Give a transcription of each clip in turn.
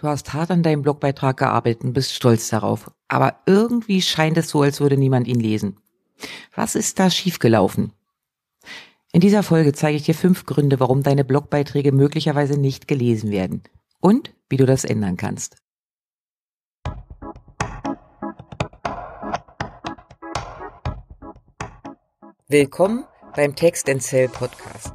Du hast hart an deinem Blogbeitrag gearbeitet und bist stolz darauf. Aber irgendwie scheint es so, als würde niemand ihn lesen. Was ist da schiefgelaufen? In dieser Folge zeige ich dir fünf Gründe, warum deine Blogbeiträge möglicherweise nicht gelesen werden und wie du das ändern kannst. Willkommen beim Text and Sell Podcast.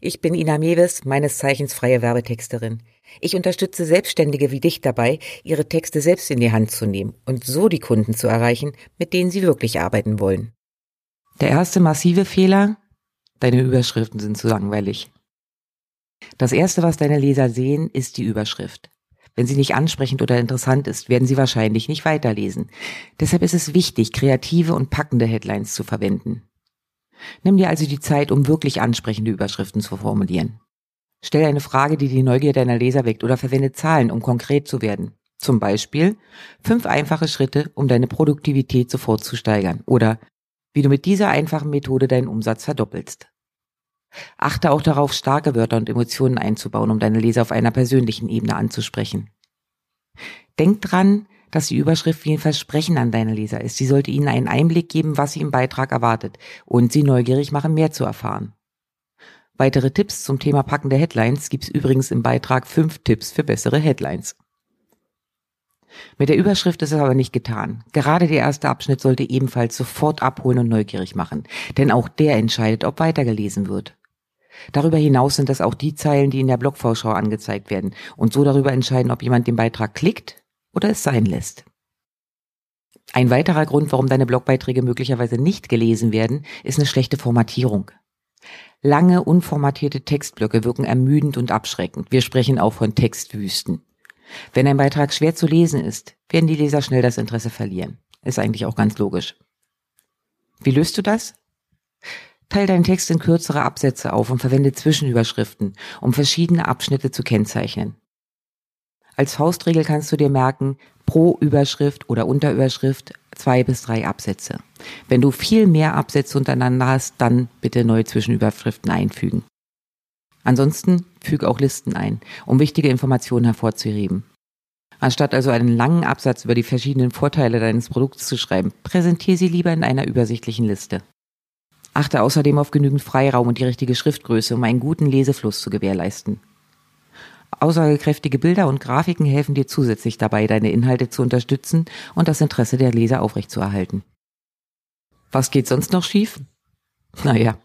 Ich bin Ina Mewes, meines Zeichens freie Werbetexterin. Ich unterstütze Selbstständige wie dich dabei, ihre Texte selbst in die Hand zu nehmen und so die Kunden zu erreichen, mit denen sie wirklich arbeiten wollen. Der erste massive Fehler, deine Überschriften sind zu langweilig. Das erste, was deine Leser sehen, ist die Überschrift. Wenn sie nicht ansprechend oder interessant ist, werden sie wahrscheinlich nicht weiterlesen. Deshalb ist es wichtig, kreative und packende Headlines zu verwenden. Nimm dir also die Zeit, um wirklich ansprechende Überschriften zu formulieren. Stell eine Frage, die die Neugier deiner Leser weckt oder verwende Zahlen, um konkret zu werden. Zum Beispiel fünf einfache Schritte, um deine Produktivität sofort zu steigern oder wie du mit dieser einfachen Methode deinen Umsatz verdoppelst. Achte auch darauf, starke Wörter und Emotionen einzubauen, um deine Leser auf einer persönlichen Ebene anzusprechen. Denk dran, dass die Überschrift wie ein Versprechen an deine Leser ist. Sie sollte ihnen einen Einblick geben, was sie im Beitrag erwartet und sie neugierig machen, mehr zu erfahren. Weitere Tipps zum Thema packende Headlines gibt's übrigens im Beitrag fünf Tipps für bessere Headlines. Mit der Überschrift ist es aber nicht getan. Gerade der erste Abschnitt sollte ebenfalls sofort abholen und neugierig machen, denn auch der entscheidet, ob weitergelesen wird. Darüber hinaus sind es auch die Zeilen, die in der Blogvorschau angezeigt werden und so darüber entscheiden, ob jemand den Beitrag klickt oder es sein lässt. Ein weiterer Grund, warum deine Blogbeiträge möglicherweise nicht gelesen werden, ist eine schlechte Formatierung. Lange, unformatierte Textblöcke wirken ermüdend und abschreckend. Wir sprechen auch von Textwüsten. Wenn ein Beitrag schwer zu lesen ist, werden die Leser schnell das Interesse verlieren. Ist eigentlich auch ganz logisch. Wie löst du das? Teil deinen Text in kürzere Absätze auf und verwende Zwischenüberschriften, um verschiedene Abschnitte zu kennzeichnen. Als Faustregel kannst du dir merken, pro Überschrift oder Unterüberschrift zwei bis drei Absätze. Wenn du viel mehr Absätze untereinander hast, dann bitte neue Zwischenüberschriften einfügen. Ansonsten füge auch Listen ein, um wichtige Informationen hervorzuheben. Anstatt also einen langen Absatz über die verschiedenen Vorteile deines Produkts zu schreiben, präsentiere sie lieber in einer übersichtlichen Liste. Achte außerdem auf genügend Freiraum und die richtige Schriftgröße, um einen guten Lesefluss zu gewährleisten. Aussagekräftige Bilder und Grafiken helfen dir zusätzlich dabei, deine Inhalte zu unterstützen und das Interesse der Leser aufrechtzuerhalten. Was geht sonst noch schief? Naja,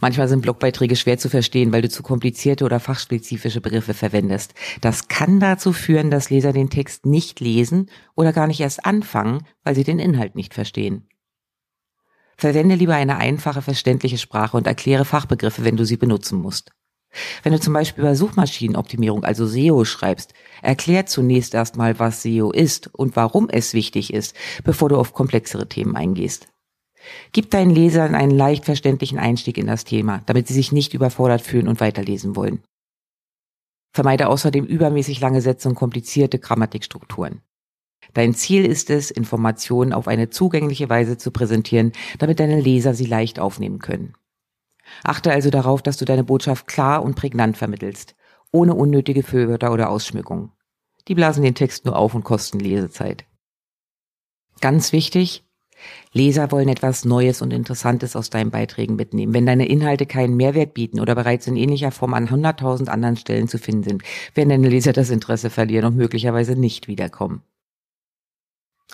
manchmal sind Blogbeiträge schwer zu verstehen, weil du zu komplizierte oder fachspezifische Begriffe verwendest. Das kann dazu führen, dass Leser den Text nicht lesen oder gar nicht erst anfangen, weil sie den Inhalt nicht verstehen. Verwende lieber eine einfache, verständliche Sprache und erkläre Fachbegriffe, wenn du sie benutzen musst. Wenn du zum Beispiel über Suchmaschinenoptimierung, also SEO schreibst, erklär zunächst erstmal, was SEO ist und warum es wichtig ist, bevor du auf komplexere Themen eingehst. Gib deinen Lesern einen leicht verständlichen Einstieg in das Thema, damit sie sich nicht überfordert fühlen und weiterlesen wollen. Vermeide außerdem übermäßig lange Sätze und komplizierte Grammatikstrukturen. Dein Ziel ist es, Informationen auf eine zugängliche Weise zu präsentieren, damit deine Leser sie leicht aufnehmen können. Achte also darauf, dass du deine Botschaft klar und prägnant vermittelst, ohne unnötige Füllwörter oder Ausschmückungen. Die blasen den Text nur auf und kosten Lesezeit. Ganz wichtig, Leser wollen etwas Neues und Interessantes aus deinen Beiträgen mitnehmen. Wenn deine Inhalte keinen Mehrwert bieten oder bereits in ähnlicher Form an 100.000 anderen Stellen zu finden sind, werden deine Leser das Interesse verlieren und möglicherweise nicht wiederkommen.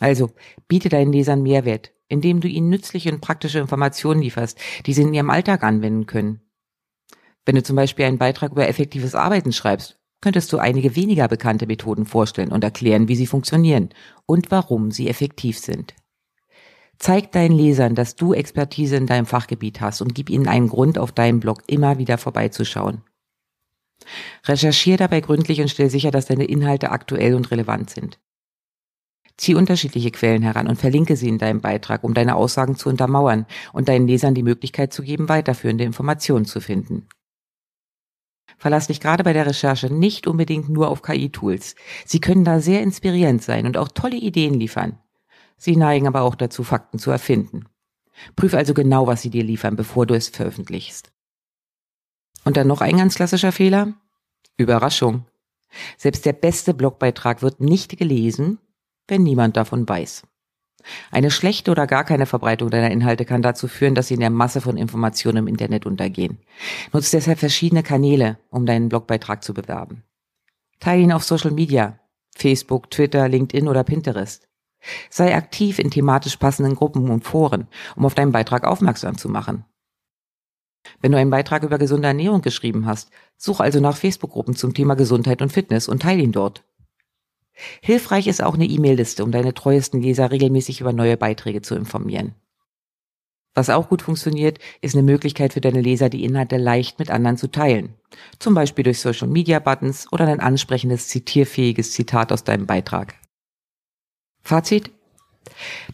Also, biete deinen Lesern Mehrwert, indem du ihnen nützliche und praktische Informationen lieferst, die sie in ihrem Alltag anwenden können. Wenn du zum Beispiel einen Beitrag über effektives Arbeiten schreibst, könntest du einige weniger bekannte Methoden vorstellen und erklären, wie sie funktionieren und warum sie effektiv sind. Zeig deinen Lesern, dass du Expertise in deinem Fachgebiet hast und gib ihnen einen Grund, auf deinem Blog immer wieder vorbeizuschauen. Recherchiere dabei gründlich und stell sicher, dass deine Inhalte aktuell und relevant sind. Zieh unterschiedliche Quellen heran und verlinke sie in deinem Beitrag, um deine Aussagen zu untermauern und deinen Lesern die Möglichkeit zu geben, weiterführende Informationen zu finden. Verlass dich gerade bei der Recherche nicht unbedingt nur auf KI-Tools. Sie können da sehr inspirierend sein und auch tolle Ideen liefern. Sie neigen aber auch dazu, Fakten zu erfinden. Prüf also genau, was sie dir liefern, bevor du es veröffentlichst. Und dann noch ein ganz klassischer Fehler. Überraschung. Selbst der beste Blogbeitrag wird nicht gelesen, wenn niemand davon weiß. Eine schlechte oder gar keine Verbreitung deiner Inhalte kann dazu führen, dass sie in der Masse von Informationen im Internet untergehen. Nutze deshalb verschiedene Kanäle, um deinen Blogbeitrag zu bewerben. Teile ihn auf Social Media, Facebook, Twitter, LinkedIn oder Pinterest. Sei aktiv in thematisch passenden Gruppen und Foren, um auf deinen Beitrag aufmerksam zu machen. Wenn du einen Beitrag über gesunde Ernährung geschrieben hast, such also nach Facebook-Gruppen zum Thema Gesundheit und Fitness und teile ihn dort. Hilfreich ist auch eine E-Mail-Liste, um deine treuesten Leser regelmäßig über neue Beiträge zu informieren. Was auch gut funktioniert, ist eine Möglichkeit für deine Leser, die Inhalte leicht mit anderen zu teilen. Zum Beispiel durch Social Media Buttons oder ein ansprechendes, zitierfähiges Zitat aus deinem Beitrag. Fazit?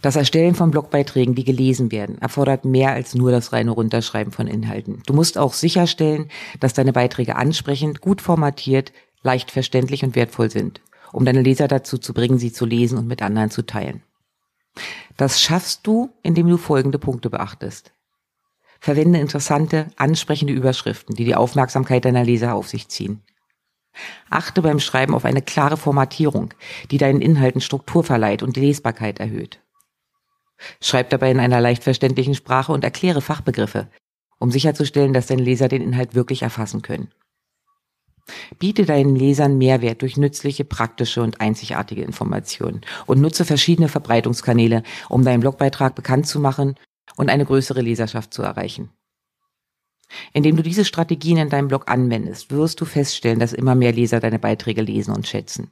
Das Erstellen von Blogbeiträgen, die gelesen werden, erfordert mehr als nur das reine Runterschreiben von Inhalten. Du musst auch sicherstellen, dass deine Beiträge ansprechend, gut formatiert, leicht verständlich und wertvoll sind um deine Leser dazu zu bringen, sie zu lesen und mit anderen zu teilen. Das schaffst du, indem du folgende Punkte beachtest. Verwende interessante, ansprechende Überschriften, die die Aufmerksamkeit deiner Leser auf sich ziehen. Achte beim Schreiben auf eine klare Formatierung, die deinen Inhalten Struktur verleiht und die Lesbarkeit erhöht. Schreib dabei in einer leicht verständlichen Sprache und erkläre Fachbegriffe, um sicherzustellen, dass deine Leser den Inhalt wirklich erfassen können. Biete deinen Lesern Mehrwert durch nützliche, praktische und einzigartige Informationen und nutze verschiedene Verbreitungskanäle, um deinen Blogbeitrag bekannt zu machen und eine größere Leserschaft zu erreichen. Indem du diese Strategien in deinem Blog anwendest, wirst du feststellen, dass immer mehr Leser deine Beiträge lesen und schätzen.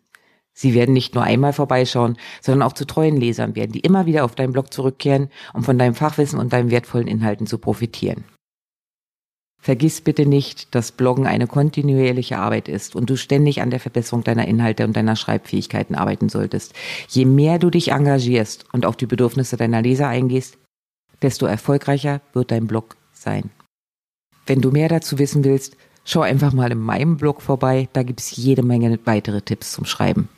Sie werden nicht nur einmal vorbeischauen, sondern auch zu treuen Lesern werden, die immer wieder auf deinen Blog zurückkehren, um von deinem Fachwissen und deinen wertvollen Inhalten zu profitieren. Vergiss bitte nicht, dass Bloggen eine kontinuierliche Arbeit ist und du ständig an der Verbesserung deiner Inhalte und deiner Schreibfähigkeiten arbeiten solltest. Je mehr du dich engagierst und auf die Bedürfnisse deiner Leser eingehst, desto erfolgreicher wird dein Blog sein. Wenn du mehr dazu wissen willst, schau einfach mal in meinem Blog vorbei, da gibt's jede Menge weitere Tipps zum Schreiben.